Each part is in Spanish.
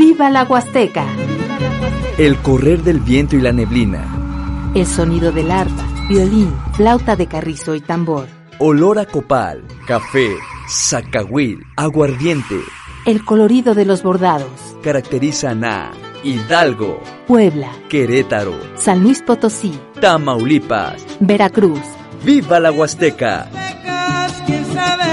¡Viva la Huasteca! El correr del viento y la neblina. El sonido del arpa, violín, flauta de carrizo y tambor. Olor a copal, café, zacahuil, aguardiente. El colorido de los bordados. Caracterizan a Hidalgo, Puebla, Querétaro, San Luis Potosí, Tamaulipas. Veracruz. ¡Viva la Huasteca! quién sabe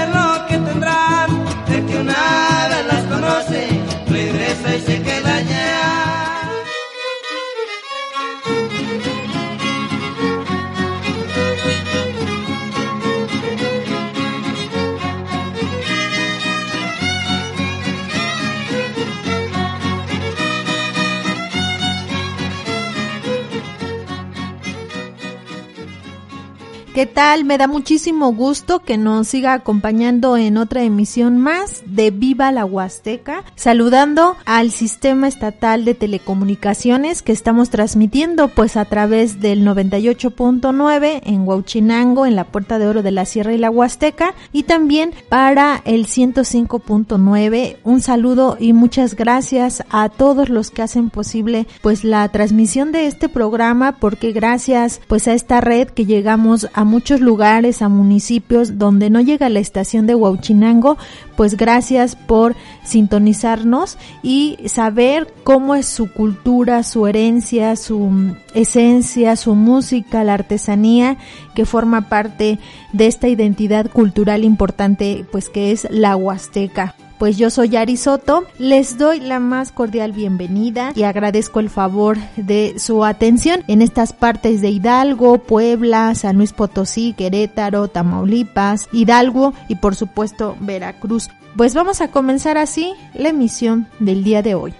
¿Qué tal? Me da muchísimo gusto que nos siga acompañando en otra emisión más de Viva la Huasteca, saludando al Sistema Estatal de Telecomunicaciones que estamos transmitiendo pues a través del 98.9 en Huauchinango, en la Puerta de Oro de la Sierra y la Huasteca, y también para el 105.9. Un saludo y muchas gracias a todos los que hacen posible pues la transmisión de este programa, porque gracias pues a esta red que llegamos a muchos lugares, a municipios donde no llega la estación de Huauchinango, pues gracias por sintonizarnos y saber cómo es su cultura, su herencia, su esencia, su música, la artesanía que forma parte de esta identidad cultural importante, pues que es la Huasteca. Pues yo soy Ari Soto, les doy la más cordial bienvenida y agradezco el favor de su atención en estas partes de Hidalgo, Puebla, San Luis Potosí, Querétaro, Tamaulipas, Hidalgo y por supuesto Veracruz. Pues vamos a comenzar así la emisión del día de hoy.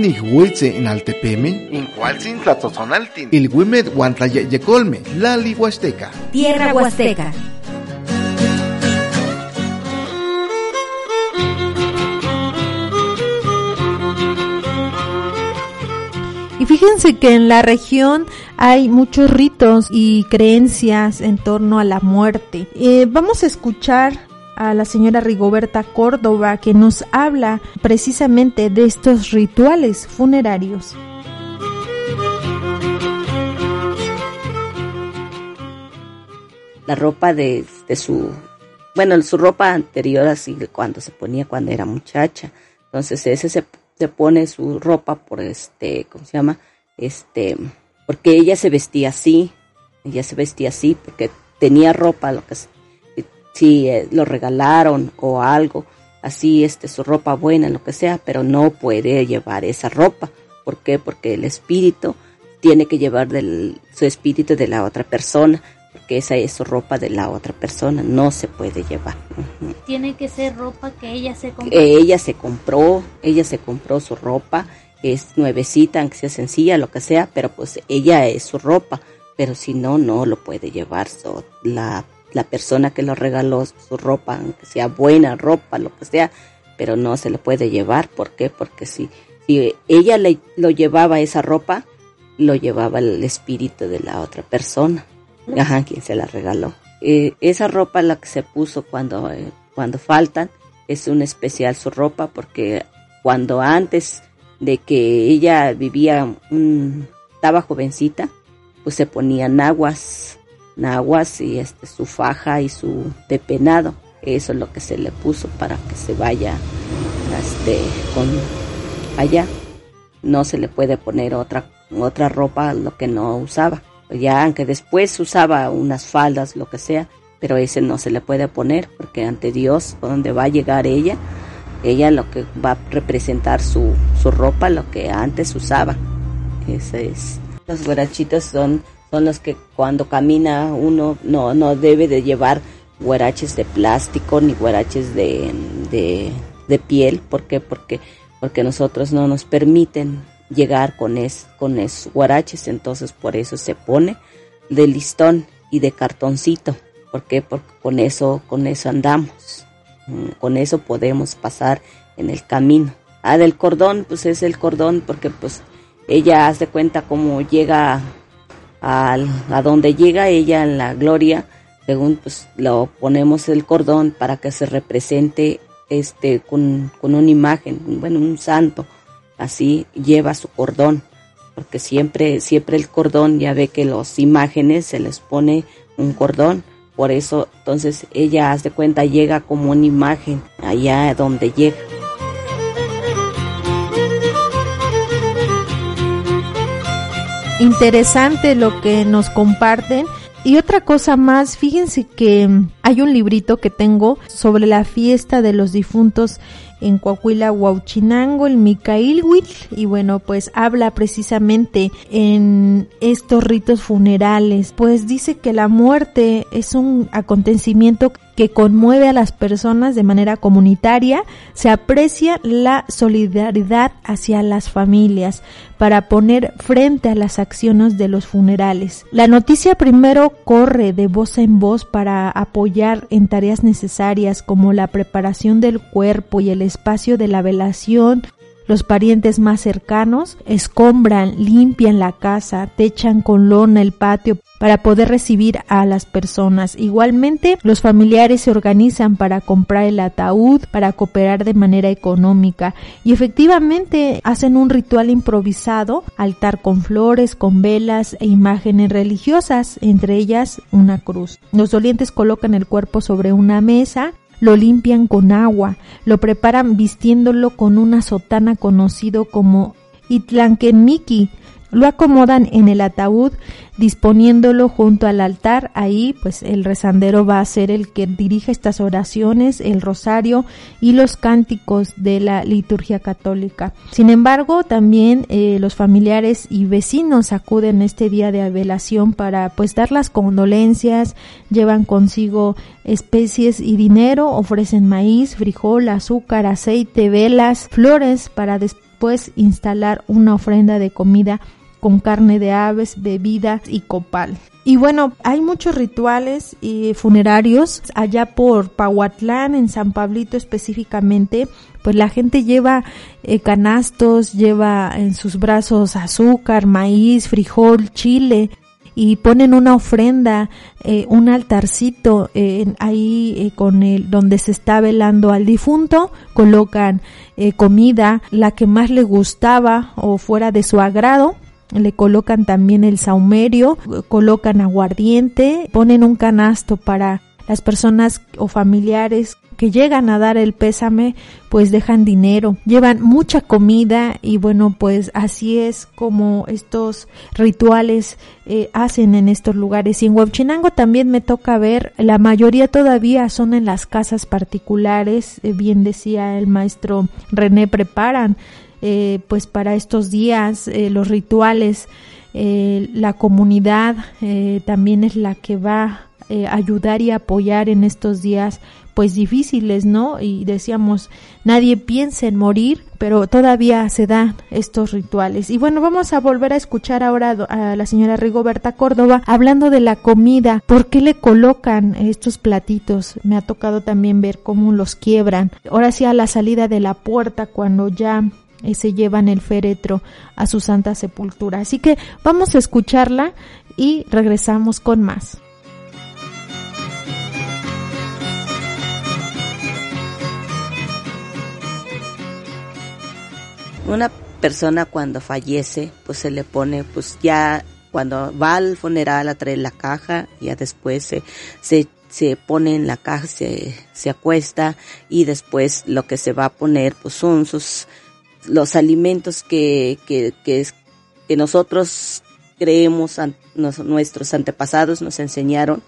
Canig huitze en Altepeme, ¿En cuál sin tlatzozonaltin? el Wimed Huantlayecolme, Lali Huasteca. Tierra Huasteca. Y fíjense que en la región hay muchos ritos y creencias en torno a la muerte. Eh, vamos a escuchar a la señora Rigoberta Córdoba que nos habla precisamente de estos rituales funerarios. la ropa de, de su, bueno, su ropa anterior así cuando se ponía cuando era muchacha. Entonces ese se, se pone su ropa por este, ¿cómo se llama? Este, porque ella se vestía así, ella se vestía así porque tenía ropa, lo que si eh, lo regalaron o algo, así este su ropa buena, lo que sea, pero no puede llevar esa ropa. ¿Por qué? Porque el espíritu tiene que llevar del, su espíritu de la otra persona, porque esa es su ropa de la otra persona, no se puede llevar. Tiene que ser ropa que ella se compró. Ella se compró, ella se compró su ropa, es nuevecita, aunque sea sencilla, lo que sea, pero pues ella es su ropa, pero si no, no lo puede llevar. So, la, la persona que lo regaló su ropa, aunque sea buena ropa, lo que sea, pero no se le puede llevar. ¿Por qué? Porque si, si ella le, lo llevaba esa ropa, lo llevaba el espíritu de la otra persona, ajá, quien se la regaló. Eh, esa ropa la que se puso cuando, eh, cuando faltan es un especial su ropa porque cuando antes de que ella vivía, un, estaba jovencita, pues se ponía naguas, naguas y este, su faja y su depenado. Eso es lo que se le puso para que se vaya este, con allá. No se le puede poner otra, otra ropa, lo que no usaba. Ya, aunque después usaba unas faldas, lo que sea, pero ese no se le puede poner porque ante Dios, donde va a llegar ella, ella lo que va a representar su, su ropa, lo que antes usaba. Ese es. Los guarachitos son, son los que cuando camina uno no, no debe de llevar guaraches de plástico ni guaraches de, de, piel. ¿Por qué? Porque, porque nosotros no nos permiten llegar con, es, con esos guaraches, entonces por eso se pone de listón y de cartoncito. ¿Por qué? Porque con eso, con eso andamos. Mm, con eso podemos pasar en el camino. Ah, del cordón, pues es el cordón porque pues ella hace cuenta cómo llega a, donde llega ella en la gloria, según pues lo ponemos el cordón para que se represente este con, con una imagen, bueno, un santo, así lleva su cordón, porque siempre, siempre el cordón, ya ve que las imágenes se les pone un cordón, por eso entonces ella hace cuenta llega como una imagen allá donde llega. Interesante lo que nos comparten. Y otra cosa más, fíjense que hay un librito que tengo sobre la fiesta de los difuntos en Coahuila, Huauchinango, el Micailhuitl, y bueno, pues habla precisamente en estos ritos funerales, pues dice que la muerte es un acontecimiento que conmueve a las personas de manera comunitaria, se aprecia la solidaridad hacia las familias para poner frente a las acciones de los funerales. La noticia primero corre de voz en voz para apoyar en tareas necesarias como la preparación del cuerpo y el espacio de la velación, los parientes más cercanos escombran, limpian la casa, techan con lona el patio para poder recibir a las personas. Igualmente, los familiares se organizan para comprar el ataúd, para cooperar de manera económica y efectivamente hacen un ritual improvisado, altar con flores, con velas e imágenes religiosas, entre ellas una cruz. Los dolientes colocan el cuerpo sobre una mesa lo limpian con agua, lo preparan vistiéndolo con una sotana conocido como Itlanquenmiki, lo acomodan en el ataúd disponiéndolo junto al altar. Ahí pues el rezandero va a ser el que dirige estas oraciones, el rosario y los cánticos de la liturgia católica. Sin embargo, también eh, los familiares y vecinos acuden este día de velación para pues dar las condolencias, llevan consigo especies y dinero, ofrecen maíz, frijol, azúcar, aceite, velas, flores para después instalar una ofrenda de comida con carne de aves, bebidas y copal. Y bueno, hay muchos rituales y funerarios allá por Pahuatlán, en San Pablito específicamente, pues la gente lleva eh, canastos, lleva en sus brazos azúcar, maíz, frijol, chile y ponen una ofrenda, eh, un altarcito eh, ahí con el donde se está velando al difunto, colocan comida, la que más le gustaba o fuera de su agrado le colocan también el saumerio, colocan aguardiente, ponen un canasto para las personas o familiares que llegan a dar el pésame, pues dejan dinero, llevan mucha comida y bueno, pues así es como estos rituales eh, hacen en estos lugares. Y en Huachinango también me toca ver, la mayoría todavía son en las casas particulares, eh, bien decía el maestro René, preparan eh, pues para estos días, eh, los rituales, eh, la comunidad también es la que va eh, ayudar y apoyar en estos días pues difíciles, ¿no? Y decíamos, nadie piensa en morir, pero todavía se dan estos rituales. Y bueno, vamos a volver a escuchar ahora a la señora Rigoberta Córdoba hablando de la comida, por qué le colocan estos platitos. Me ha tocado también ver cómo los quiebran. Ahora sí a la salida de la puerta cuando ya eh, se llevan el féretro a su santa sepultura. Así que vamos a escucharla y regresamos con más. Una persona cuando fallece, pues se le pone, pues ya cuando va al funeral a traer la caja, ya después se, se, se pone en la caja, se, se acuesta y después lo que se va a poner, pues son sus, los alimentos que, que, que, que nosotros creemos, nuestros antepasados nos enseñaron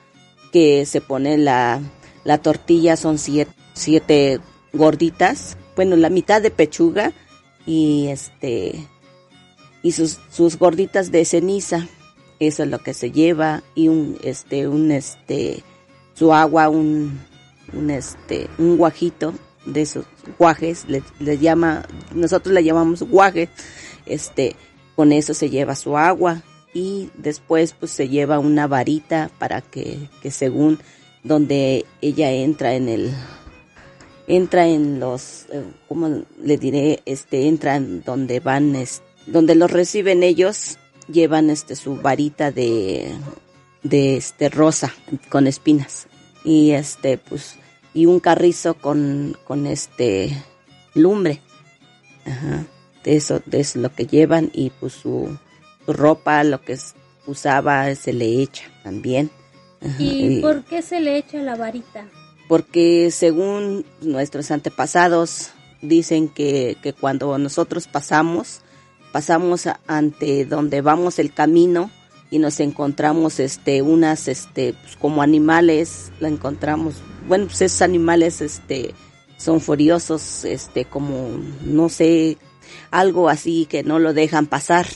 que se pone la, la tortilla, son siete, siete gorditas, bueno, la mitad de pechuga y este, y sus, sus gorditas de ceniza, eso es lo que se lleva, y un, este, un, este, su agua, un, un, este, un guajito de esos guajes, le, llama, nosotros le llamamos guajes, este, con eso se lleva su agua y después pues se lleva una varita para que, que según donde ella entra en el, entra en los, eh, ¿cómo le diré? Este, entran donde van, donde los reciben ellos, llevan este su varita de, de este rosa con espinas y este pues y un carrizo con, con este lumbre. Ajá. De eso, de eso lo que llevan y pues su, ropa, lo que usaba, se le echa también. ¿Y, por qué se le echa la varita? Porque según nuestros antepasados dicen que, que cuando nosotros pasamos, pasamos ante donde vamos el camino y nos encontramos este unas este pues, como animales, la encontramos bueno, pues esos animales, este, son furiosos, este, como, no sé, algo así que no lo dejan pasar.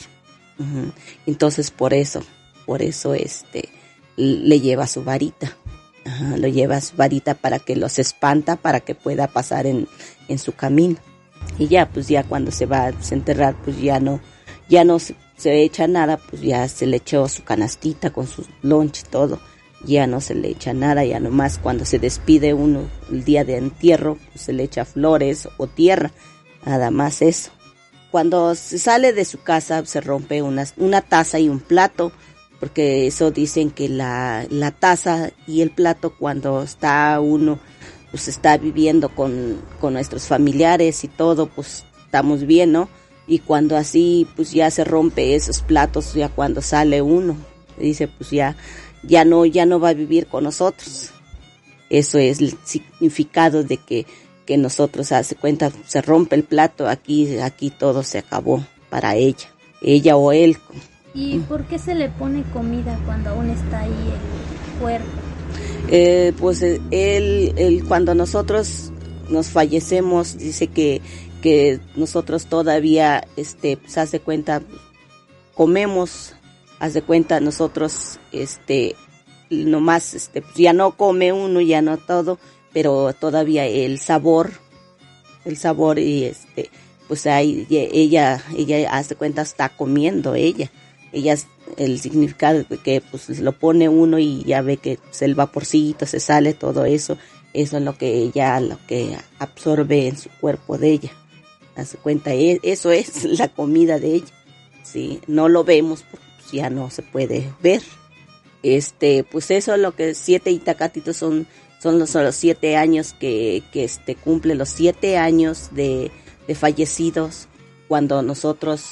Entonces, por eso, por eso, este, le lleva su varita. lo lleva su varita para que los espanta, para que pueda pasar en, en su camino. Y ya, pues ya cuando se va a enterrar, pues ya no, ya no se, echa nada, pues ya se le echó su canastita con su lunch todo ya no se le echa nada, ya nomás cuando se despide uno el día de entierro, pues se le echa flores o tierra, nada más eso. Cuando se sale de su casa se rompe una, una taza y un plato, porque eso dicen que la, la taza y el plato cuando está uno, pues está viviendo con, con nuestros familiares y todo, pues estamos bien, ¿no? Y cuando así, pues ya se rompe esos platos, ya cuando sale uno, dice, pues ya ya no, ya no va a vivir con nosotros. Eso es el significado de que, que nosotros hace cuenta, se rompe el plato, aquí, aquí todo se acabó para ella, ella o él. ¿Y por qué se le pone comida cuando aún está ahí el cuerpo? Eh, pues eh, él, él, cuando nosotros nos fallecemos, dice que, que nosotros todavía, este, se hace cuenta, comemos haz de cuenta nosotros este nomás este pues, ya no come uno ya no todo pero todavía el sabor el sabor y este pues ahí ella ella hace cuenta está comiendo ella. Ella el significado que pues lo pone uno y ya ve que pues, el vaporcito se sale todo eso eso es lo que ella lo que absorbe en su cuerpo de ella hace cuenta. E, eso es la comida de ella. Sí no lo vemos porque ya no se puede ver. Este, pues eso es lo que siete itacatitos son, son los, los siete años que, que este, cumple los siete años de, de fallecidos. Cuando nosotros,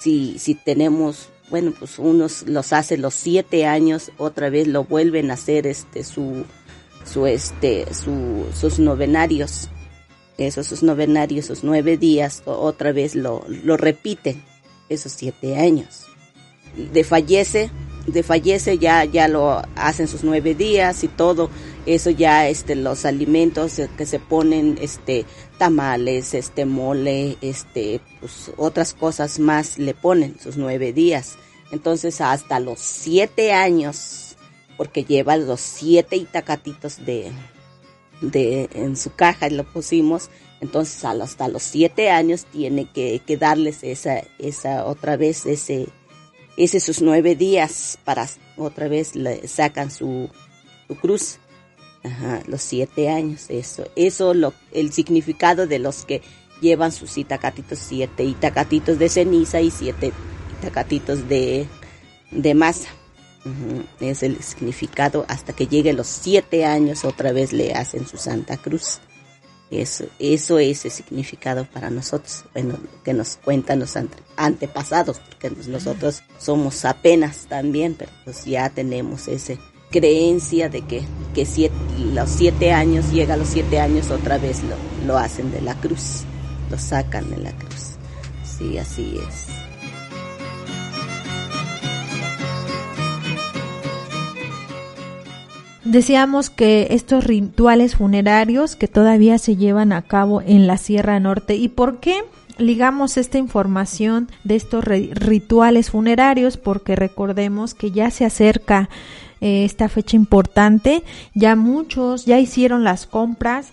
si, si tenemos, bueno, pues unos los hace los siete años, otra vez lo vuelven a hacer este, su, su, este, su, sus novenarios, esos sus novenarios, sus nueve días, otra vez lo, lo repiten, esos siete años de fallece, de fallece ya, ya lo hacen sus nueve días y todo, eso ya, este, los alimentos que se ponen, este, tamales, este, mole, este, pues otras cosas más le ponen sus nueve días. Entonces hasta los siete años porque lleva los siete itacatitos de, de en su caja y lo pusimos. Entonces hasta los siete años tiene que, que darles esa, esa otra vez ese, ese sus nueve días para otra vez le sacan su, su cruz. Los siete años, eso, eso lo, el significado de los que llevan sus itacatitos, siete itacatitos de ceniza y siete itacatitos de, de masa. Es el significado hasta que llegue los siete años otra vez le hacen su Santa Cruz. Eso, eso es el significado para nosotros, bueno, que nos cuentan los antepasados, porque nosotros somos apenas también, pero pues ya tenemos esa creencia de que, que siete, los siete años, llega a los siete años otra vez lo, lo hacen de la cruz, lo sacan de la cruz. Sí, así es. Decíamos que estos rituales funerarios que todavía se llevan a cabo en la Sierra Norte. ¿Y por qué? ligamos esta información de estos rituales funerarios porque recordemos que ya se acerca eh, esta fecha importante, ya muchos ya hicieron las compras,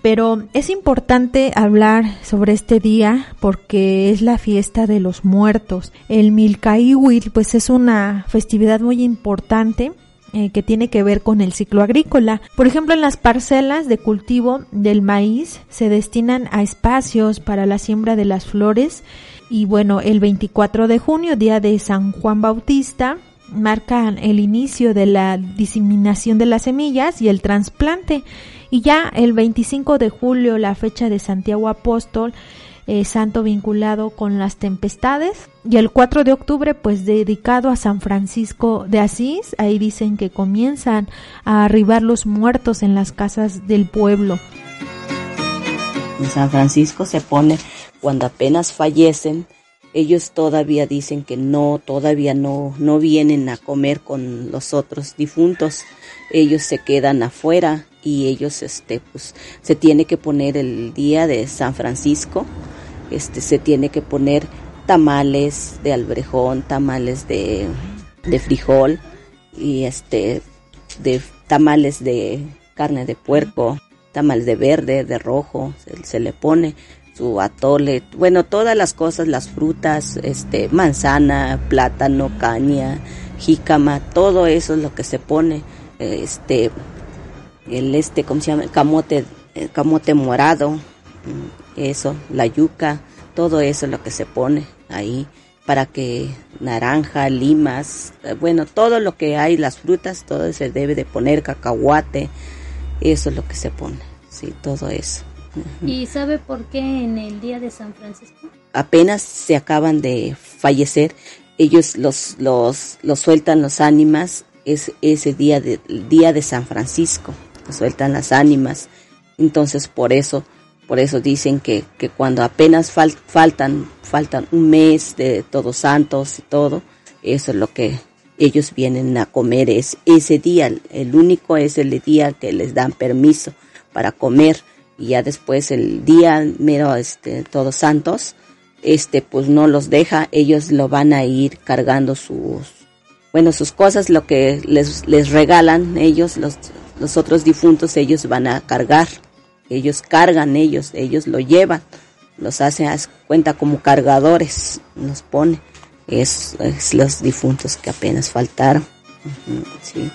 pero es importante hablar sobre este día porque es la fiesta de los muertos. El Milcaíhuil pues es una festividad muy importante eh, que tiene que ver con el ciclo agrícola. Por ejemplo, en las parcelas de cultivo del maíz se destinan a espacios para la siembra de las flores y bueno, el 24 de junio, día de San Juan Bautista, marcan el inicio de la diseminación de las semillas y el trasplante. Y ya el 25 de julio, la fecha de Santiago Apóstol, eh, santo vinculado con las tempestades. Y el 4 de octubre, pues dedicado a San Francisco de Asís, ahí dicen que comienzan a arribar los muertos en las casas del pueblo. San Francisco se pone cuando apenas fallecen, ellos todavía dicen que no, todavía no, no vienen a comer con los otros difuntos, ellos se quedan afuera y ellos, este, pues, se tiene que poner el día de San Francisco este, se tiene que poner tamales de albrejón, tamales de, de frijol y este, de tamales de carne de puerco, tamales de verde, de rojo, se, le pone su atole, bueno, todas las cosas, las frutas, este, manzana, plátano, caña, jícama, todo eso es lo que se pone, este, el este, ¿cómo se llama? camote, el camote morado, eso, la yuca, todo eso es lo que se pone ahí para que naranja, limas, eh, bueno, todo lo que hay, las frutas, todo se debe de poner, cacahuate, eso es lo que se pone, sí, todo eso. ¿Y sabe por qué en el día de San Francisco? Apenas se acaban de fallecer, ellos los, los, los sueltan los ánimas, es ese día de, día de San Francisco, sueltan las ánimas, entonces por eso por eso dicen que, que cuando apenas faltan, faltan un mes de Todos Santos y todo, eso es lo que ellos vienen a comer es ese día. El único es el día que les dan permiso para comer y ya después el día mero este Todos Santos, este pues no los deja, ellos lo van a ir cargando sus bueno, sus cosas, lo que les, les regalan ellos, los, los otros difuntos, ellos van a cargar ellos cargan ellos, ellos lo llevan, los hacen cuenta como cargadores, los pone, es, es los difuntos que apenas faltaron. sí.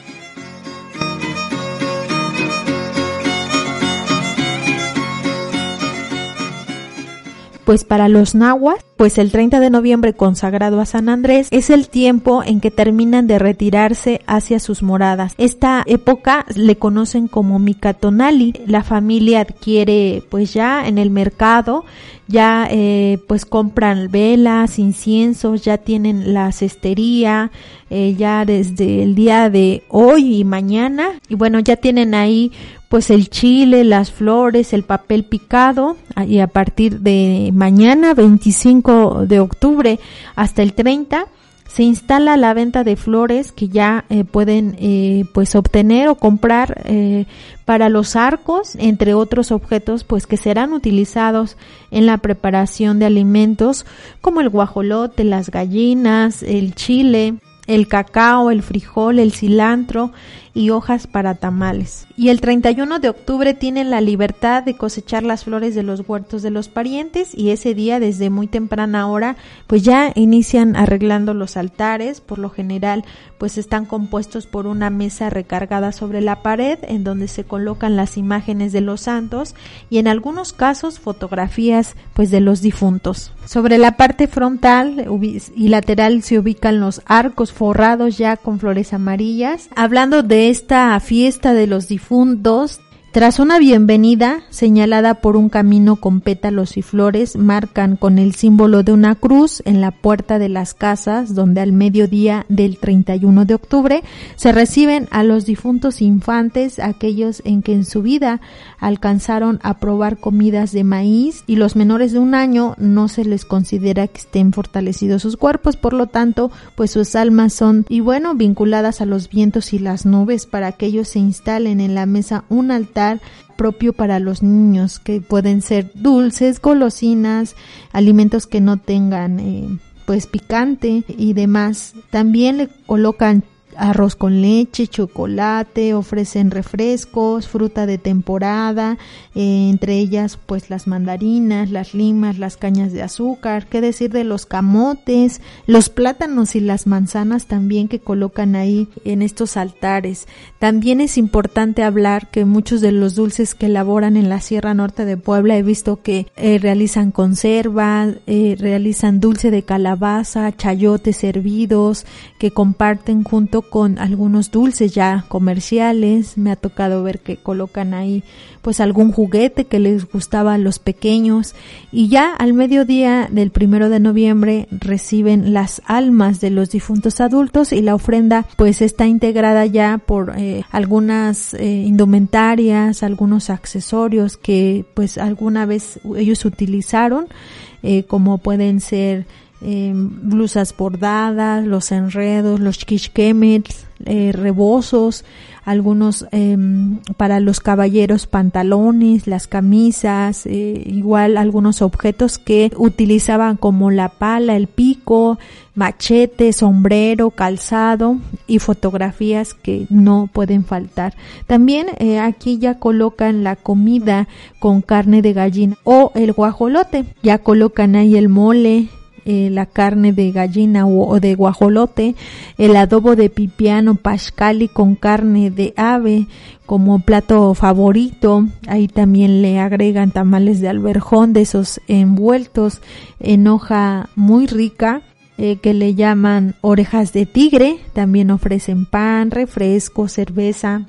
pues para los nahuas, pues el 30 de noviembre consagrado a San Andrés es el tiempo en que terminan de retirarse hacia sus moradas. Esta época le conocen como Micatonali. La familia adquiere pues ya en el mercado, ya eh, pues compran velas, inciensos, ya tienen la cestería, eh, ya desde el día de hoy y mañana y bueno ya tienen ahí pues el chile, las flores, el papel picado y a partir de mañana 25 de octubre hasta el 30 se instala la venta de flores que ya eh, pueden eh, pues obtener o comprar eh, para los arcos entre otros objetos pues que serán utilizados en la preparación de alimentos como el guajolote las gallinas el chile el cacao, el frijol, el cilantro y hojas para tamales. Y el 31 de octubre tienen la libertad de cosechar las flores de los huertos de los parientes y ese día desde muy temprana hora pues ya inician arreglando los altares, por lo general pues están compuestos por una mesa recargada sobre la pared en donde se colocan las imágenes de los santos y en algunos casos fotografías pues de los difuntos. Sobre la parte frontal y lateral se ubican los arcos forrados ya con flores amarillas. Hablando de esta fiesta de los difuntos, tras una bienvenida señalada por un camino con pétalos y flores, marcan con el símbolo de una cruz en la puerta de las casas donde al mediodía del 31 de octubre se reciben a los difuntos infantes, aquellos en que en su vida alcanzaron a probar comidas de maíz y los menores de un año no se les considera que estén fortalecidos sus cuerpos, por lo tanto, pues sus almas son y bueno, vinculadas a los vientos y las nubes para que ellos se instalen en la mesa un altar propio para los niños, que pueden ser dulces, golosinas, alimentos que no tengan eh, pues picante y demás. También le colocan arroz con leche, chocolate, ofrecen refrescos, fruta de temporada, eh, entre ellas pues las mandarinas, las limas, las cañas de azúcar, qué decir de los camotes, los plátanos y las manzanas también que colocan ahí en estos altares. También es importante hablar que muchos de los dulces que elaboran en la Sierra Norte de Puebla he visto que eh, realizan conservas, eh, realizan dulce de calabaza, chayotes hervidos, que comparten junto con algunos dulces ya comerciales. Me ha tocado ver que colocan ahí pues algún juguete que les gustaba a los pequeños y ya al mediodía del primero de noviembre reciben las almas de los difuntos adultos y la ofrenda pues está integrada ya por eh, algunas eh, indumentarias, algunos accesorios que pues alguna vez ellos utilizaron eh, como pueden ser blusas bordadas, los enredos, los kishkemets, eh, rebozos, algunos em, para los caballeros pantalones, las camisas, eh, igual algunos objetos que utilizaban como la pala, el pico, machete, sombrero, calzado y fotografías que no pueden faltar. También eh, aquí ya colocan la comida con carne de gallina o el guajolote, ya colocan ahí el mole, eh, la carne de gallina o, de guajolote, el adobo de pipiano pascali con carne de ave como plato favorito. Ahí también le agregan tamales de alberjón de esos envueltos en hoja muy rica. Eh, que le llaman orejas de tigre, también ofrecen pan, refresco, cerveza,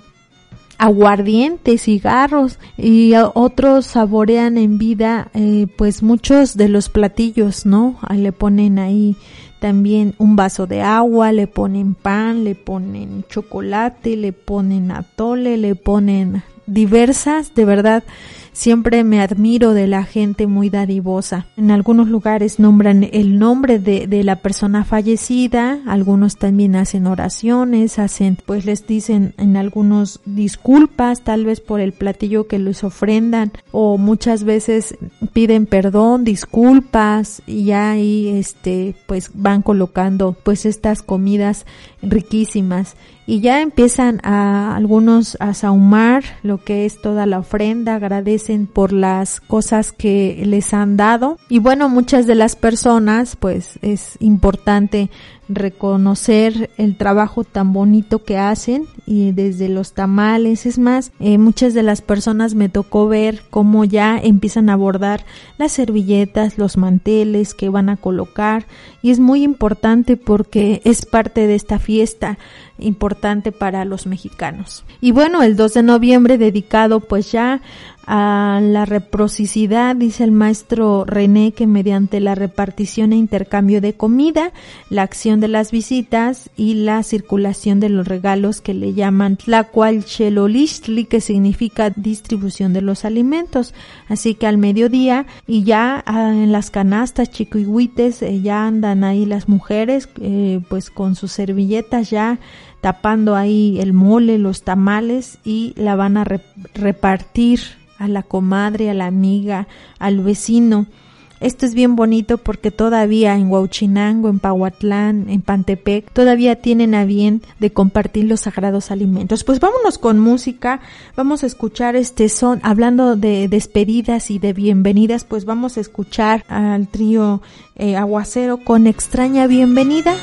aguardiente, cigarros y otros saborean en vida eh, pues muchos de los platillos, ¿no? Le ponen ahí también un vaso de agua, le ponen pan, le ponen chocolate, le ponen atole, le ponen diversas, de verdad Siempre me admiro de la gente muy dadivosa. En algunos lugares nombran el nombre de, de la persona fallecida, algunos también hacen oraciones, hacen, pues les dicen en algunos disculpas, tal vez por el platillo que les ofrendan, o muchas veces piden perdón, disculpas, y ahí este, pues van colocando pues estas comidas riquísimas y ya empiezan a algunos a sahumar lo que es toda la ofrenda, agradecen por las cosas que les han dado. Y bueno, muchas de las personas pues es importante reconocer el trabajo tan bonito que hacen y desde los tamales. Es más eh, muchas de las personas me tocó ver cómo ya empiezan a bordar las servilletas los manteles que van a colocar. Y es muy importante porque es parte de esta fiesta importante para los mexicanos. Y bueno, el 2 de noviembre dedicado pues ya a la reciprocidad, dice el maestro René, que mediante la repartición e intercambio de comida, la acción de las visitas y la circulación de los regalos que le llaman Tlacualchelolistli, que significa distribución de los alimentos. Así que al mediodía y ya ah, en las canastas chiquihuites eh, ya andan ahí las mujeres, eh, pues con sus servilletas ya tapando ahí el mole, los tamales y la van a repartir a la comadre, a la amiga, al vecino. Esto es bien bonito porque todavía en Huauchinango, en Pahuatlán, en Pantepec, todavía tienen a bien de compartir los sagrados alimentos. Pues vámonos con música, vamos a escuchar este son, hablando de despedidas y de bienvenidas, pues vamos a escuchar al trío eh, Aguacero con extraña bienvenida.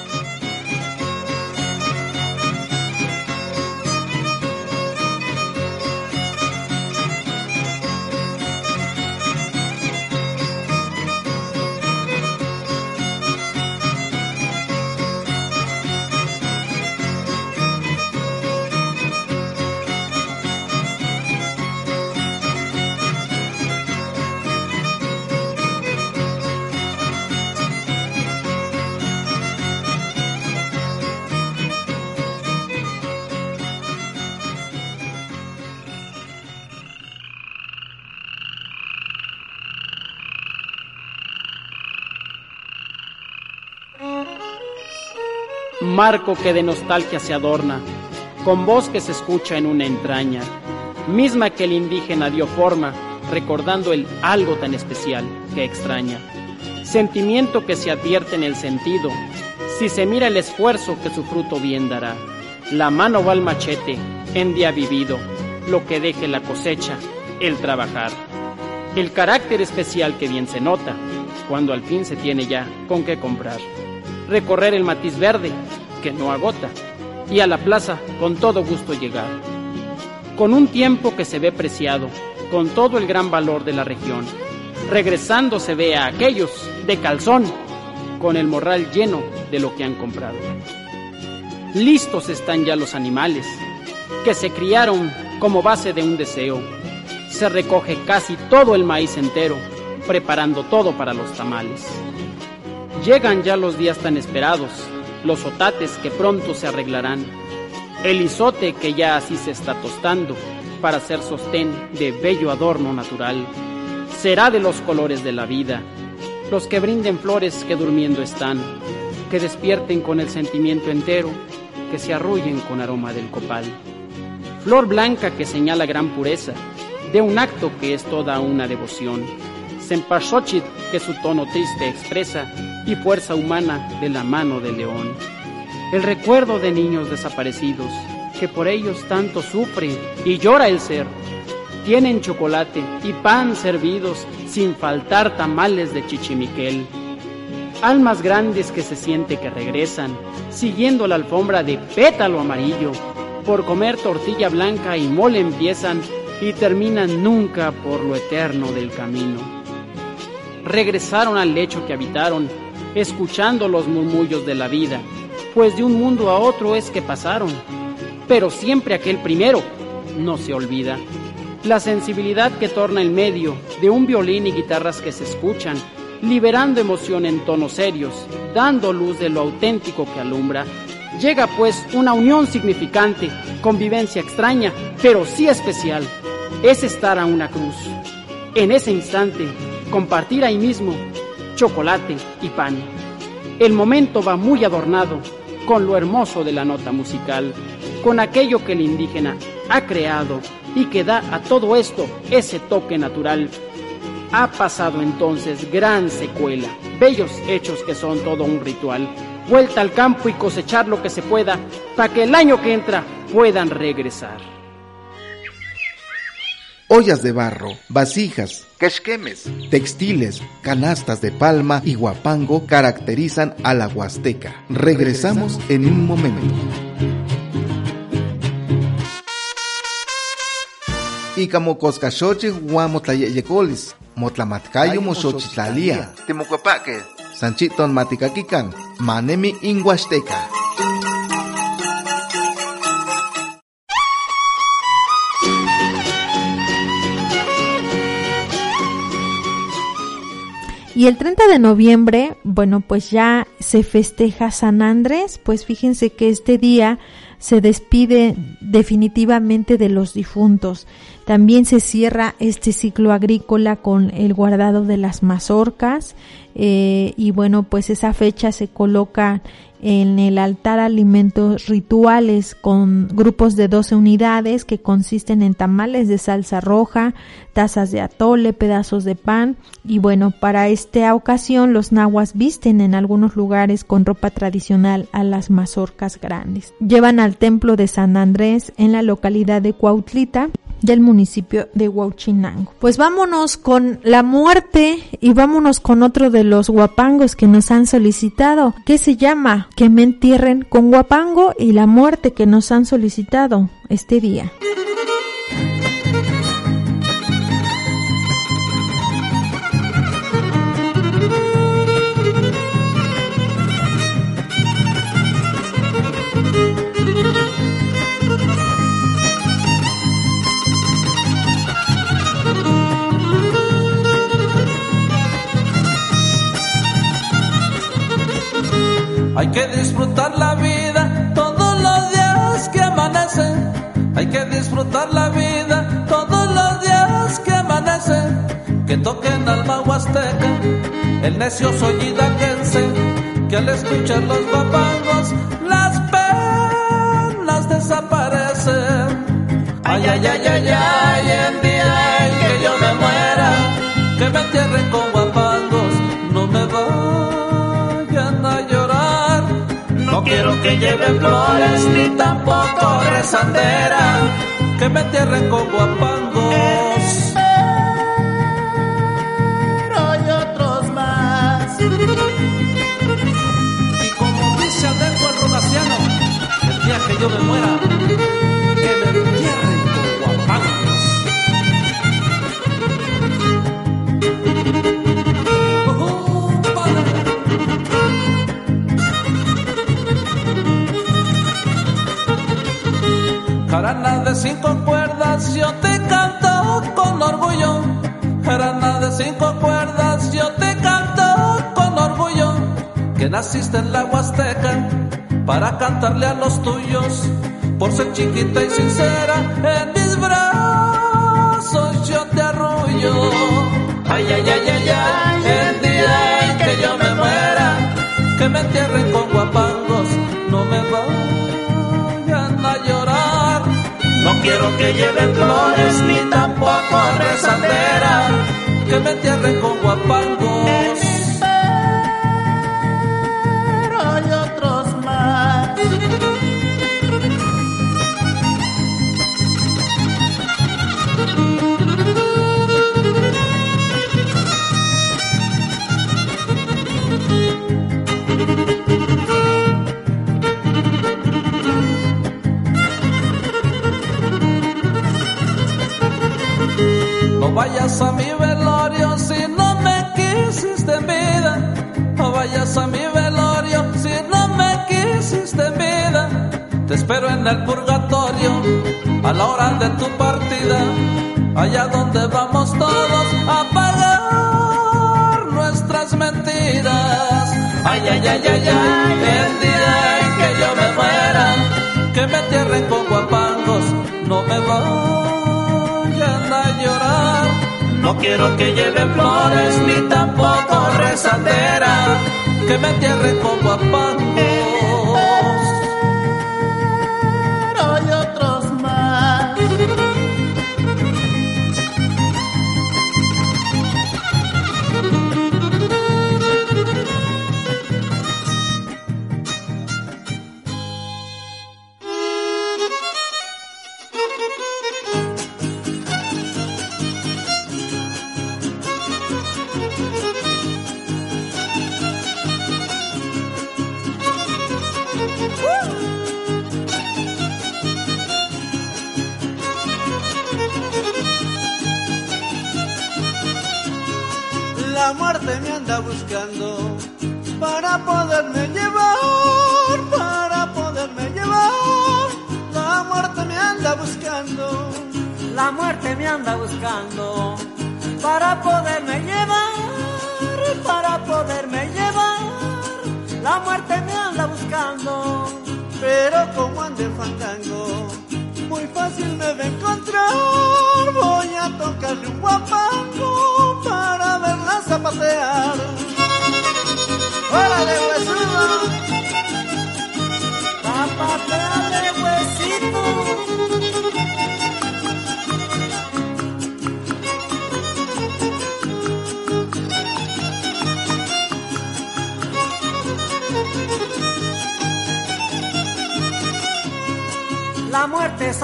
Marco que de nostalgia se adorna, con voz que se escucha en una entraña, misma que el indígena dio forma, recordando el algo tan especial que extraña. Sentimiento que se advierte en el sentido, si se mira el esfuerzo que su fruto bien dará. La mano va al machete, en día vivido, lo que deje la cosecha, el trabajar. El carácter especial que bien se nota, cuando al fin se tiene ya con qué comprar recorrer el matiz verde, que no agota, y a la plaza con todo gusto llegar. Con un tiempo que se ve preciado, con todo el gran valor de la región, regresando se ve a aquellos de calzón, con el morral lleno de lo que han comprado. Listos están ya los animales, que se criaron como base de un deseo. Se recoge casi todo el maíz entero, preparando todo para los tamales. Llegan ya los días tan esperados, los otates que pronto se arreglarán, el isote que ya así se está tostando para ser sostén de bello adorno natural, será de los colores de la vida, los que brinden flores que durmiendo están, que despierten con el sentimiento entero, que se arrullen con aroma del copal. Flor blanca que señala gran pureza, de un acto que es toda una devoción. Sempashochit que su tono triste expresa y fuerza humana de la mano del león. El recuerdo de niños desaparecidos, que por ellos tanto sufre y llora el ser. Tienen chocolate y pan servidos sin faltar tamales de chichimiquel. Almas grandes que se siente que regresan, siguiendo la alfombra de pétalo amarillo. Por comer tortilla blanca y mole empiezan y terminan nunca por lo eterno del camino. Regresaron al lecho que habitaron escuchando los murmullos de la vida, pues de un mundo a otro es que pasaron, pero siempre aquel primero no se olvida. La sensibilidad que torna el medio de un violín y guitarras que se escuchan, liberando emoción en tonos serios, dando luz de lo auténtico que alumbra, llega pues una unión significante, convivencia extraña, pero sí especial, es estar a una cruz. En ese instante, compartir ahí mismo chocolate y pan. El momento va muy adornado con lo hermoso de la nota musical, con aquello que el indígena ha creado y que da a todo esto ese toque natural. Ha pasado entonces gran secuela, bellos hechos que son todo un ritual. Vuelta al campo y cosechar lo que se pueda para que el año que entra puedan regresar ollas de barro, vasijas, quemes, textiles, canastas de palma y guapango caracterizan a la Huasteca. Regresamos en un momento. Y como coscachoche guamotlayeyecolis, motlamatcayo moxochitlalia, timocuapaque, sanchiton matikakikan, manemi inguasteca. Y el 30 de noviembre, bueno, pues ya se festeja San Andrés, pues fíjense que este día se despide definitivamente de los difuntos. También se cierra este ciclo agrícola con el guardado de las mazorcas eh, y bueno, pues esa fecha se coloca en el altar alimentos rituales con grupos de 12 unidades que consisten en tamales de salsa roja, tazas de atole, pedazos de pan y bueno, para esta ocasión los nahuas visten en algunos lugares con ropa tradicional a las mazorcas grandes. Llevan al templo de San Andrés en la localidad de Cuautlita del municipio de Huachinango. Pues vámonos con la muerte y vámonos con otro de los guapangos que nos han solicitado, que se llama Que me entierren con guapango y la muerte que nos han solicitado este día. Hay que disfrutar la vida todos los días que amanecen. Hay que disfrutar la vida todos los días que amanecen. Que toquen alma huasteca, el necio soy idaquense. Que al escuchar los papangos las penas desaparecen. Ay, ay, ay, ay, ay, el día en que yo me muera, que me entierren con Quiero que lleven flores ni tampoco rezandera, que me entierren con guapangos. Hay otros más. Y como dice Alberto el Rogaciano, el día que yo me muera, Jarana de cinco cuerdas, yo te canto con orgullo. Jarana de cinco cuerdas, yo te canto con orgullo. Que naciste en la Huasteca para cantarle a los tuyos. Por ser chiquita y sincera, en mis brazos yo te arrullo. Ay, ay, ay, ay, ay, el día en que yo me muera, que me entierren con quiero que lleven flores ni tampoco rezandera, que me entierren con guapangos. Vayas a mi velorio si no me quisiste vida. No vayas a mi velorio si no me quisiste vida. Te espero en el purgatorio a la hora de tu partida. Allá donde vamos todos a pagar nuestras mentiras. Ay, ay, ay, ay, ay, el día en que yo me muera, que me entierren No quiero que lleven flores ni tampoco rezandera, que me entierren con guapangos.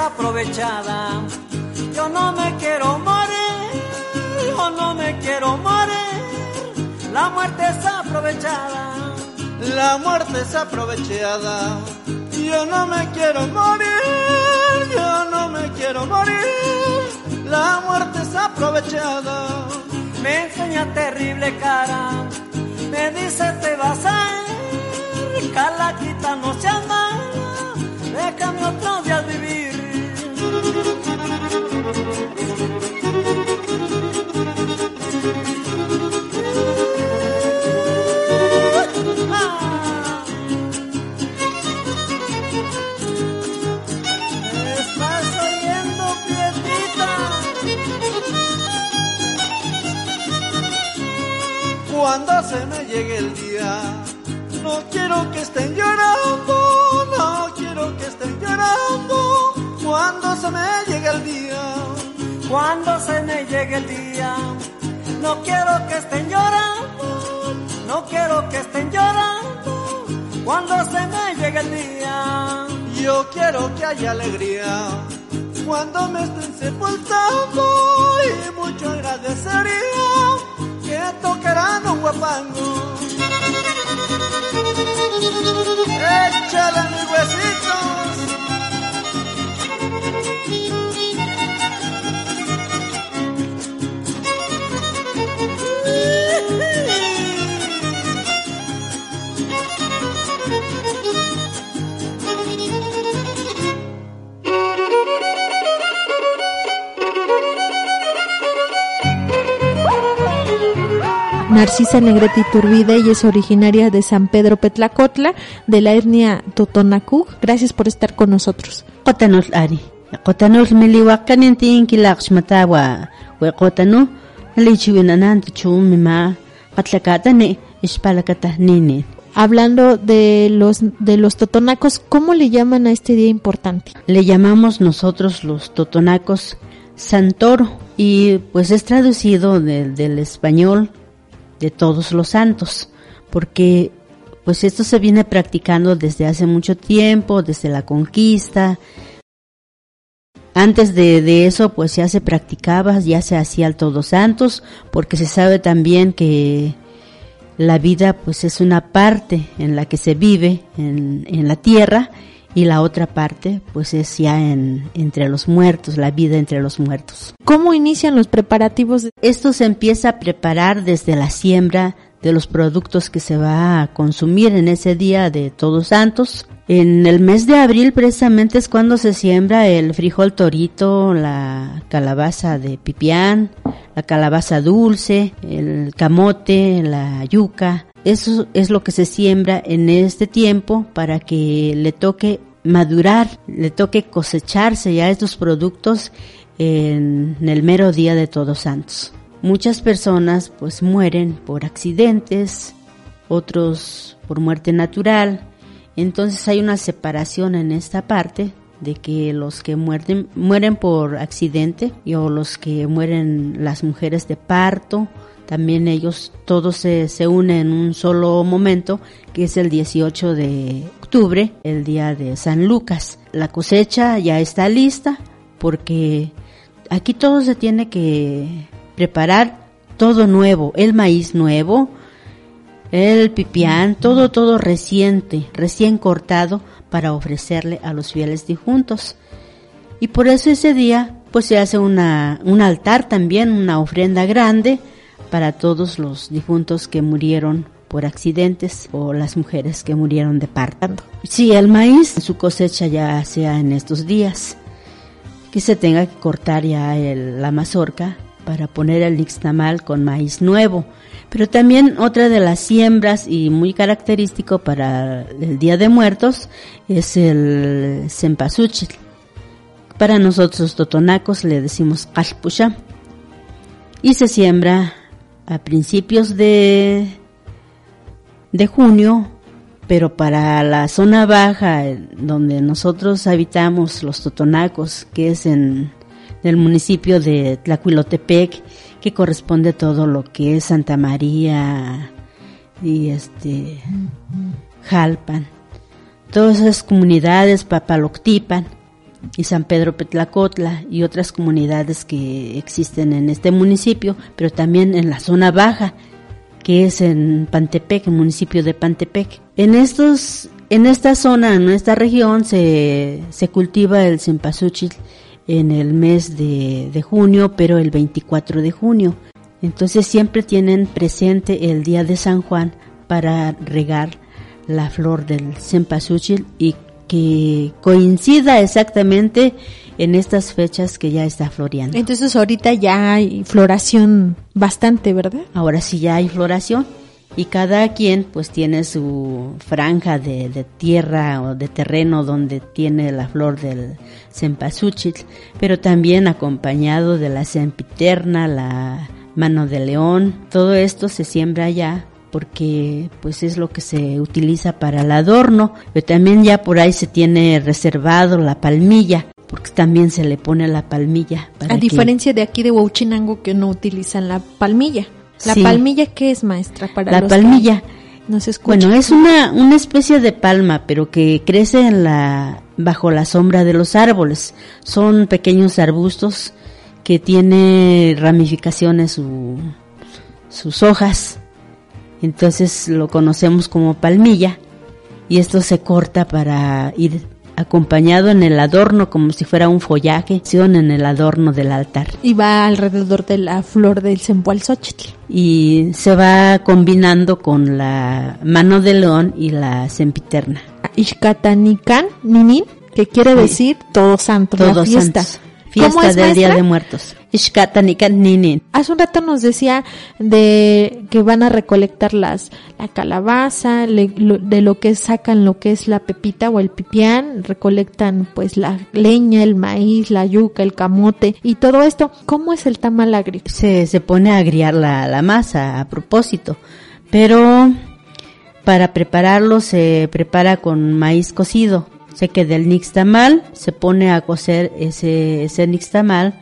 Muerte es aprovechada. Yo no me quiero morir, yo no me quiero morir. La muerte es aprovechada. La muerte es aprovechada. Yo no me quiero morir, yo no me quiero morir. La muerte es aprovechada. Me enseña terrible cara, me dice te vas a ir. Calaquita no se anda, déjame otro día vivir. Cuando se me llegue el día, no quiero que estén Cuando se me llegue el día, Cuando se me llegue el día, no quiero que estén llorando, no quiero que estén llorando. Cuando se me llegue el día, yo quiero que haya alegría. Cuando me estén sepultando y mucho agradecería que tocarán un guapango. Échale mis huesitos. Narcisa Negrete Iturbide y es originaria de San Pedro Petlacotla, de la etnia Totonacú. Gracias por estar con nosotros. ari Hablando de los de los totonacos, ¿cómo le llaman a este día importante? le llamamos nosotros los totonacos santoro y pues es traducido del- del español de todos los santos porque pues esto se viene practicando desde hace mucho tiempo, desde la conquista. Antes de, de eso, pues ya se practicaba, ya se hacía el Todos Santos, porque se sabe también que la vida pues es una parte en la que se vive en, en la tierra y la otra parte pues es ya en, entre los muertos, la vida entre los muertos. ¿Cómo inician los preparativos? Esto se empieza a preparar desde la siembra de los productos que se va a consumir en ese día de Todos Santos. En el mes de abril precisamente es cuando se siembra el frijol torito, la calabaza de pipián, la calabaza dulce, el camote, la yuca. Eso es lo que se siembra en este tiempo para que le toque madurar, le toque cosecharse ya estos productos en el mero día de Todos Santos. Muchas personas pues mueren por accidentes, otros por muerte natural. Entonces hay una separación en esta parte de que los que mueren, mueren por accidente y o los que mueren las mujeres de parto, también ellos todos se, se unen en un solo momento, que es el 18 de octubre, el día de San Lucas. La cosecha ya está lista porque aquí todo se tiene que preparar todo nuevo, el maíz nuevo, el pipián, todo, todo reciente, recién cortado para ofrecerle a los fieles difuntos. Y por eso ese día, pues se hace una, un altar también, una ofrenda grande para todos los difuntos que murieron por accidentes o las mujeres que murieron de parto. Sí, el maíz, su cosecha ya sea en estos días, que se tenga que cortar ya el- la mazorca para poner el nixtamal con maíz nuevo. Pero también otra de las siembras y muy característico para el Día de Muertos es el cempasúchil. Para nosotros totonacos le decimos calpucha. Y se siembra a principios de, de junio, pero para la zona baja donde nosotros habitamos, los totonacos, que es en el municipio de Tlacuilotepec, que corresponde a todo lo que es Santa María y este Jalpan. Todas esas comunidades, Papaloctipan y San Pedro Petlacotla y otras comunidades que existen en este municipio, pero también en la zona baja, que es en Pantepec, el municipio de Pantepec. En estos en esta zona, en esta región, se, se cultiva el cempasúchil en el mes de, junio, pero el 24 de junio. Entonces siempre tienen presente el día de San Juan para regar la flor del cempasúchil y que coincida exactamente en estas fechas que ya está floreando. Entonces ahorita ya hay floración bastante, ¿verdad? Ahora sí ya hay floración y cada quien pues tiene su franja de, tierra o de terreno donde tiene la flor del cempasúchil, pero también acompañado de la sempiterna, la mano de león, todo esto se siembra allá porque pues es lo que se utiliza para el adorno, pero también ya por ahí se tiene reservado la palmilla, porque también se le pone la palmilla. A diferencia de aquí de Huachinango que no utilizan la palmilla. ¿La palmilla qué es, maestra? Para la palmilla. bueno, es una, una especie de palma, pero que crece en la, bajo la sombra de los árboles. Son pequeños arbustos que tiene ramificaciones su, sus hojas. Entonces lo conocemos como palmilla. Y esto se corta para ir acompañado en el adorno como si fuera un follaje, en el adorno del altar. Y va alrededor de la flor del cempalzóchitl. Y se va combinando con la mano de león y la sempiterna. Ishkatanikan, Ninin, que quiere decir todo santo, la fiesta. Fiesta del Día de Muertos. Hace un rato nos decía de que van a recolectar las la calabaza, de lo que sacan lo que es la pepita o el pipián, recolectan pues la leña, el maíz, la yuca, el camote y todo esto. ¿Cómo es el tamal agrio? Se, se pone a agriar la, la masa a propósito, pero para prepararlo se prepara con maíz cocido. Se queda el nixtamal, se pone a cocer ese, ese nixtamal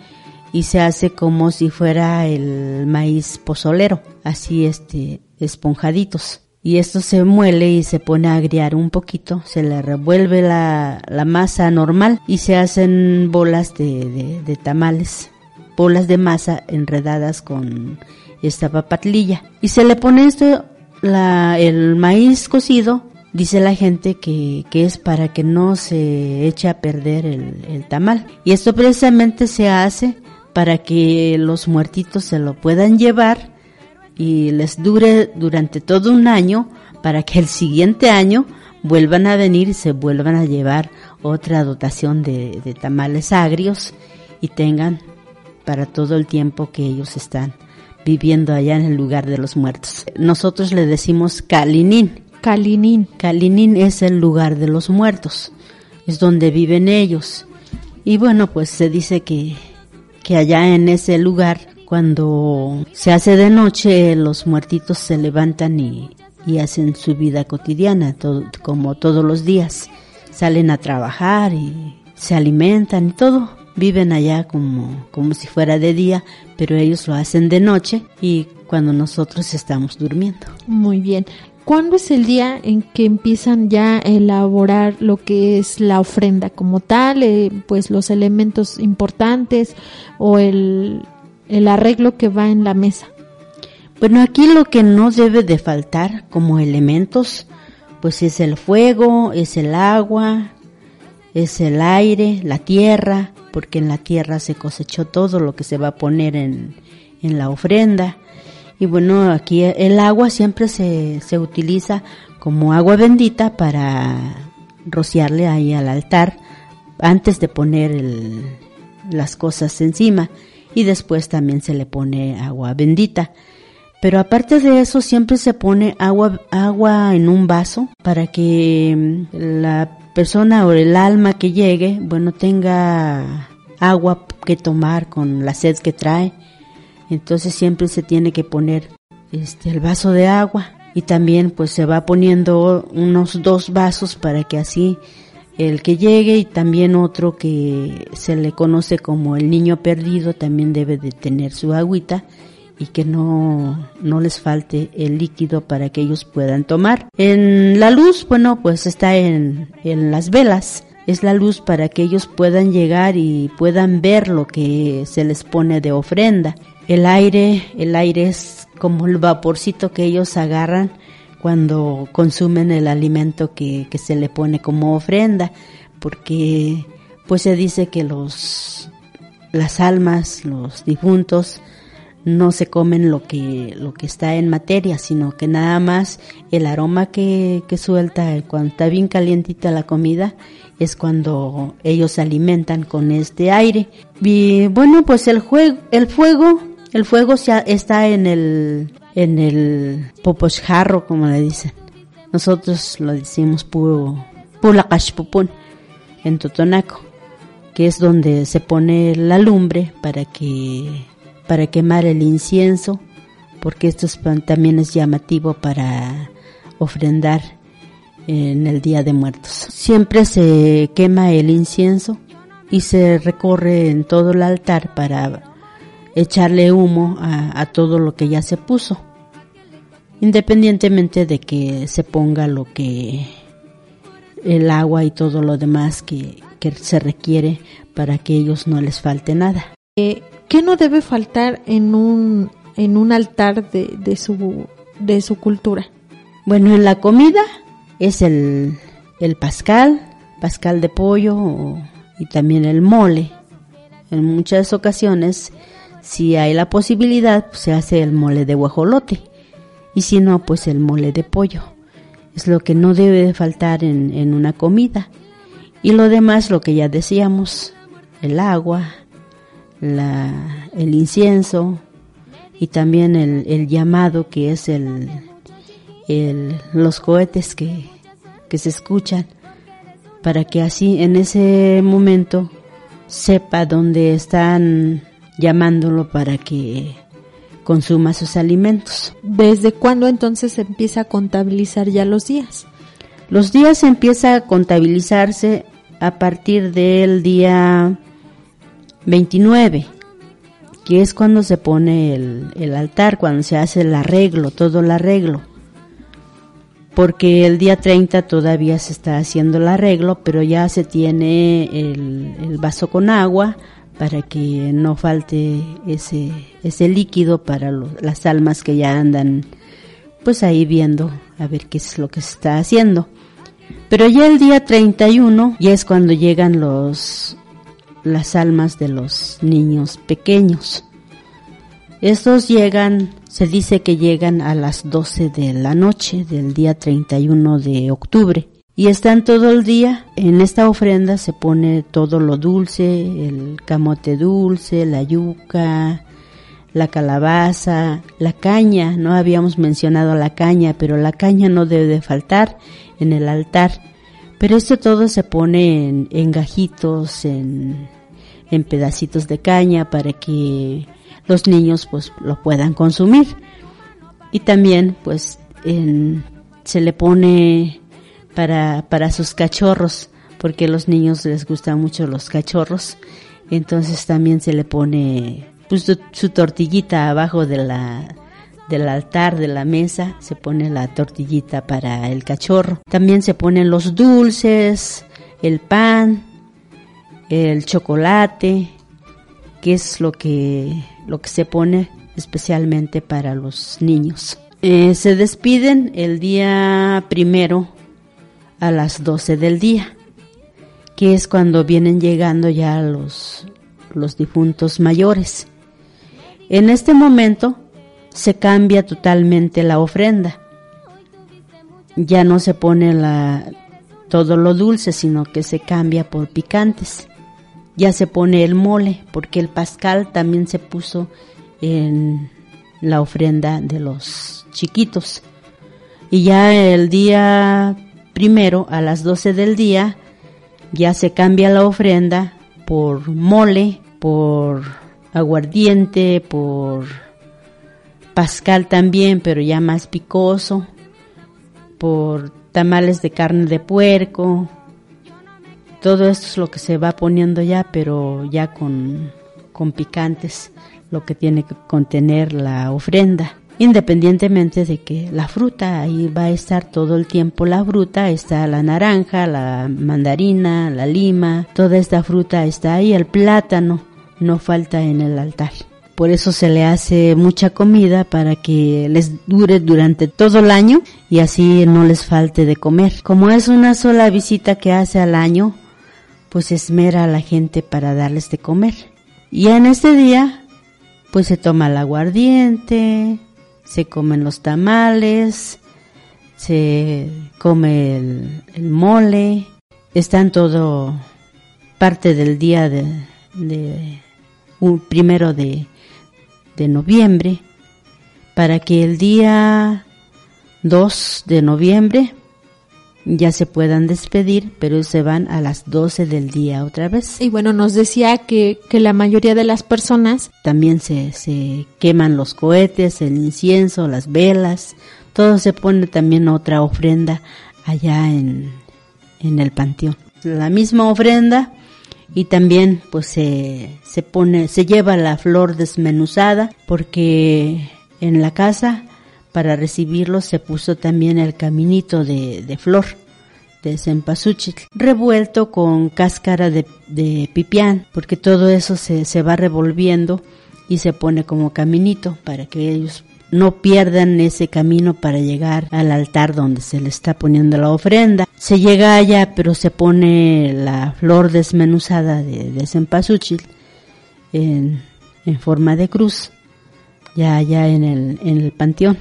y se hace como si fuera el maíz pozolero, así este, esponjaditos. Y esto se muele y se pone a agriar un poquito, se le revuelve la, la masa normal y se hacen bolas de, de, tamales, bolas de masa enredadas con esta papatlilla. Y se le pone esto, la, el maíz cocido, dice la gente que, que, es para que no se eche a perder el, el, tamal. Y esto precisamente se hace para que los muertitos se lo puedan llevar y les dure durante todo un año para que el siguiente año vuelvan a venir y se vuelvan a llevar otra dotación de, tamales agrios y tengan para todo el tiempo que ellos están viviendo allá en el lugar de los muertos. Nosotros le decimos Kalinin. Kalinin. Kalinin es el lugar de los muertos, es donde viven ellos. Y bueno, pues se dice que que allá en ese lugar, cuando se hace de noche, los muertitos se levantan y, hacen su vida cotidiana, como todos los días. Salen a trabajar y se alimentan y todo. Viven allá como, como si fuera de día, pero ellos lo hacen de noche y cuando nosotros estamos durmiendo. Muy bien. ¿Cuándo es el día en que empiezan ya a elaborar lo que es la ofrenda como tal, eh, pues los elementos importantes o el, el arreglo que va en la mesa? Bueno, aquí lo que no debe de faltar como elementos, pues es el fuego, es el agua, es el aire, la tierra, porque en la tierra se cosechó todo lo que se va a poner en, en la ofrenda. Y bueno, aquí el agua siempre se, se utiliza como agua bendita para rociarle ahí al altar antes de poner el, las cosas encima. y después también se le pone agua bendita. Pero aparte de eso siempre se pone agua, agua en un vaso para que mm, la persona o el alma que llegue, bueno, tenga agua que tomar con la sed que trae. Entonces siempre se tiene que poner este el vaso de agua y también pues se va poniendo unos dos vasos para que así el que llegue y también otro que se le conoce como el niño perdido también debe de tener su agüita y que no, no les falte el líquido para que ellos puedan tomar. En la luz, bueno, pues está en, en las velas. Es la luz para que ellos puedan llegar y puedan ver lo que se les pone de ofrenda. El aire, el aire es como el vaporcito que ellos agarran cuando consumen el alimento que, que se le pone como ofrenda, porque pues se dice que los las almas, los difuntos, no se comen lo que, lo que está en materia, sino que nada más el aroma que, que suelta cuando está bien calientita la comida es cuando ellos se alimentan con este aire. Y bueno, pues el, juego, el fuego, el fuego está en el, en el poposjarro, como le dicen. Nosotros lo decimos puro, pulacashpupun, en Totonaco, que es donde se pone la lumbre para que para quemar el incienso, porque esto también es llamativo para ofrendar en el Día de Muertos. Siempre se quema el incienso y se recorre en todo el altar para echarle humo a, a todo lo que ya se puso, independientemente de que se ponga lo que el agua y todo lo demás que, que se requiere para que ellos no les falte nada. Eh, ¿Qué no debe faltar en un, en un altar de, de, su, de su cultura? Bueno, en la comida es el, el pascal, pascal de pollo y también el mole. En muchas ocasiones, si hay la posibilidad, pues, se hace el mole de guajolote y si no, pues el mole de pollo. Es lo que no debe faltar en, en una comida. Y lo demás, lo que ya decíamos, el agua, la, el incienso y también el, el llamado que es el, el, los cohetes que, que se escuchan para que así en ese momento sepa dónde están llamándolo para que consuma sus alimentos. ¿Desde cuándo entonces se empieza a contabilizar ya los días? Los días empieza a contabilizarse a partir del día 29, que es cuando se pone el, el, altar, cuando se hace el arreglo, todo el arreglo. Porque el día 30 todavía se está haciendo el arreglo, pero ya se tiene el, el vaso con agua para que no falte ese, ese líquido para las almas que ya andan pues ahí viendo a ver qué es lo que se está haciendo. Pero ya el día 31 ya es cuando llegan los las almas de los niños pequeños. Estos llegan, se dice que llegan a las 12 de la noche del día 31 de octubre y están todo el día. En esta ofrenda se pone todo lo dulce, el camote dulce, la yuca, la calabaza, la caña. No habíamos mencionado la caña, pero la caña no debe de faltar en el altar. Pero esto todo se pone en, en gajitos, en en pedacitos de caña para que los niños pues lo puedan consumir. Y también pues en, se le pone para, para sus cachorros, porque a los niños les gustan mucho los cachorros. Entonces también se le pone pues, su, tortillita abajo de la, del altar de la mesa, se pone la tortillita para el cachorro. También se ponen los dulces, el pan, el chocolate, que es lo que, lo que se pone especialmente para los niños. Eh, se despiden el día primero a las 12 del día, que es cuando vienen llegando ya los, los difuntos mayores. En este momento se cambia totalmente la ofrenda. Ya no se pone la, todo lo dulce, sino que se cambia por picantes ya se pone el mole, porque el pascal también se puso en la ofrenda de los chiquitos. Y ya el día primero, a las 12 del día, ya se cambia la ofrenda por mole, por aguardiente, por pascal también, pero ya más picoso, por tamales de carne de puerco. Todo esto es lo que se va poniendo ya, pero ya con, con picantes, lo que tiene que contener la ofrenda. Independientemente de que la fruta, ahí va a estar todo el tiempo la fruta, está la naranja, la mandarina, la lima, toda esta fruta está ahí, el plátano no falta en el altar. Por eso se le hace mucha comida para que les dure durante todo el año y así no les falte de comer. Como es una sola visita que hace al año, pues esmera a la gente para darles de comer. Y en este día, pues se toma el aguardiente, se comen los tamales, se come el, mole, están todo parte del día de, primero de, de noviembre para que el día 2 de noviembre ya se puedan despedir, pero se van a las 12 del día otra vez. Y bueno, nos decía que, que la mayoría de las personas también se, se queman los cohetes, el incienso, las velas, todo se pone también otra ofrenda allá en, en el panteón. La misma ofrenda y también pues se, se pone, se lleva la flor desmenuzada porque en la casa para recibirlo se puso también el caminito de, flor de cempasúchil, revuelto con cáscara de, de pipián, porque todo eso se, se va revolviendo y se pone como caminito para que ellos no pierdan ese camino para llegar al altar donde se le está poniendo la ofrenda. Se llega allá, pero se pone la flor desmenuzada de, de cempasúchil en, en forma de cruz, ya allá en el, en el panteón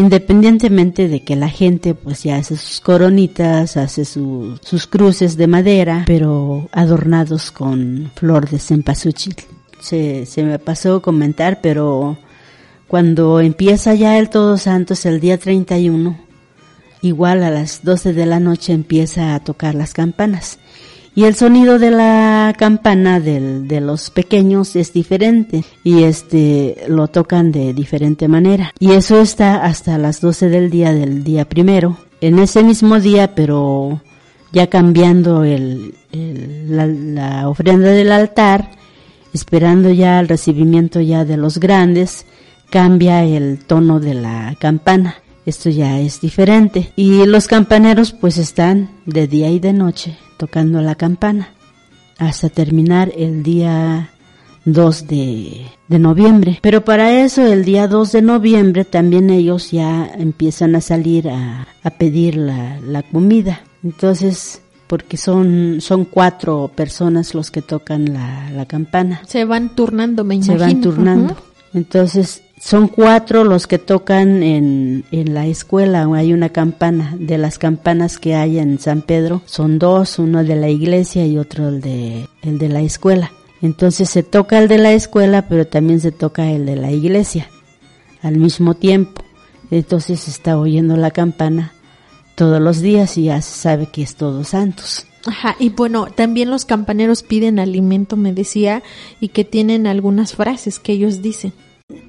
independientemente de que la gente pues ya hace sus coronitas, hace sus cruces de madera, pero adornados con flor de cempasúchil. Se, se me pasó comentar, pero cuando empieza ya el Todos Santos el día 31, igual a las 12 de la noche empieza a tocar las campanas y el sonido de la campana del, de los pequeños es diferente y este lo tocan de diferente manera. Y eso está hasta las 12 del día del día primero. En ese mismo día pero ya cambiando el, la, la ofrenda del altar esperando ya el recibimiento ya de los grandes cambia el tono de la campana. Esto ya es diferente. Y los campaneros pues están de día y de noche tocando la campana hasta terminar el día 2 de, de, noviembre. Pero para eso el día 2 de noviembre también ellos ya empiezan a salir a, a pedir la, la, comida. Entonces, porque son, son cuatro personas los que tocan la, la campana. Se van turnando, me imagino. Se van turnando. Uh -huh. Entonces, son cuatro los que tocan en, en la escuela, hay una campana, de las campanas que hay en San Pedro, son dos, uno de la iglesia y otro el de, el de la escuela. Entonces se toca el de la escuela, pero también se toca el de la iglesia al mismo tiempo. Entonces está oyendo la campana todos los días y ya se sabe que es todos santos. Ajá, y bueno, también los campaneros piden alimento, me decía, y que tienen algunas frases que ellos dicen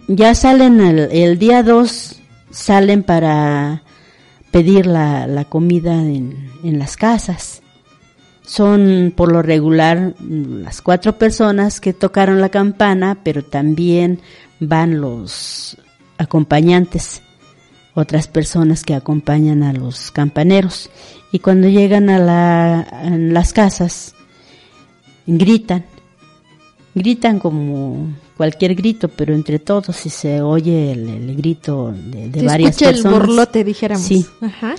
ya salen el, el día 2, salen para pedir la, comida en, en, las casas. Son por lo regular las cuatro personas que tocaron la campana, pero también van los acompañantes, otras personas que acompañan a los campaneros. Y cuando llegan a, la, las casas, gritan, gritan como cualquier grito, pero entre todos si se oye el, el grito de, de varias personas. el borlote, dijéramos. Sí. Ajá.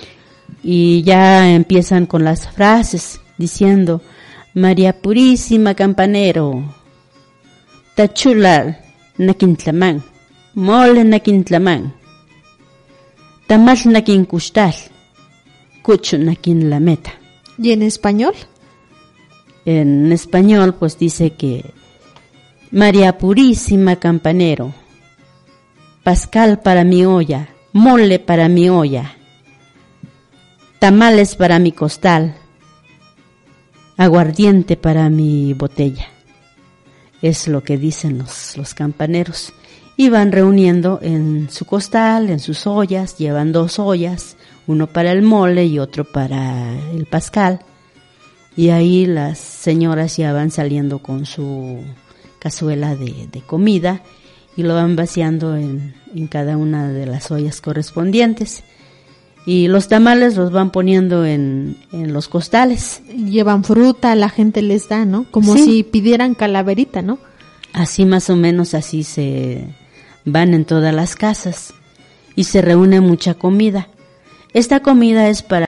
Y ya empiezan con las frases diciendo, María Purísima Campanero, Tachular Naquintlamán, Mole Naquintlamán, Tamal Naquincustal, Cucho Naquinlameta. ¿Y en español? En español, pues dice que María Purísima Campanero, Pascal para mi olla, mole para mi olla, tamales para mi costal, aguardiente para mi botella. Es lo que dicen los, los campaneros. Y van reuniendo en su costal, en sus ollas, llevan dos ollas, uno para el mole y otro para el pascal. Y ahí las señoras ya van saliendo con su cazuela de, de comida y lo van vaciando en, en cada una de las ollas correspondientes y los tamales los van poniendo en, en los costales. Llevan fruta, la gente les da, ¿no? Como Sí. si pidieran calaverita, ¿no? Así más o menos así se van en todas las casas y se reúne mucha comida. Esta comida es para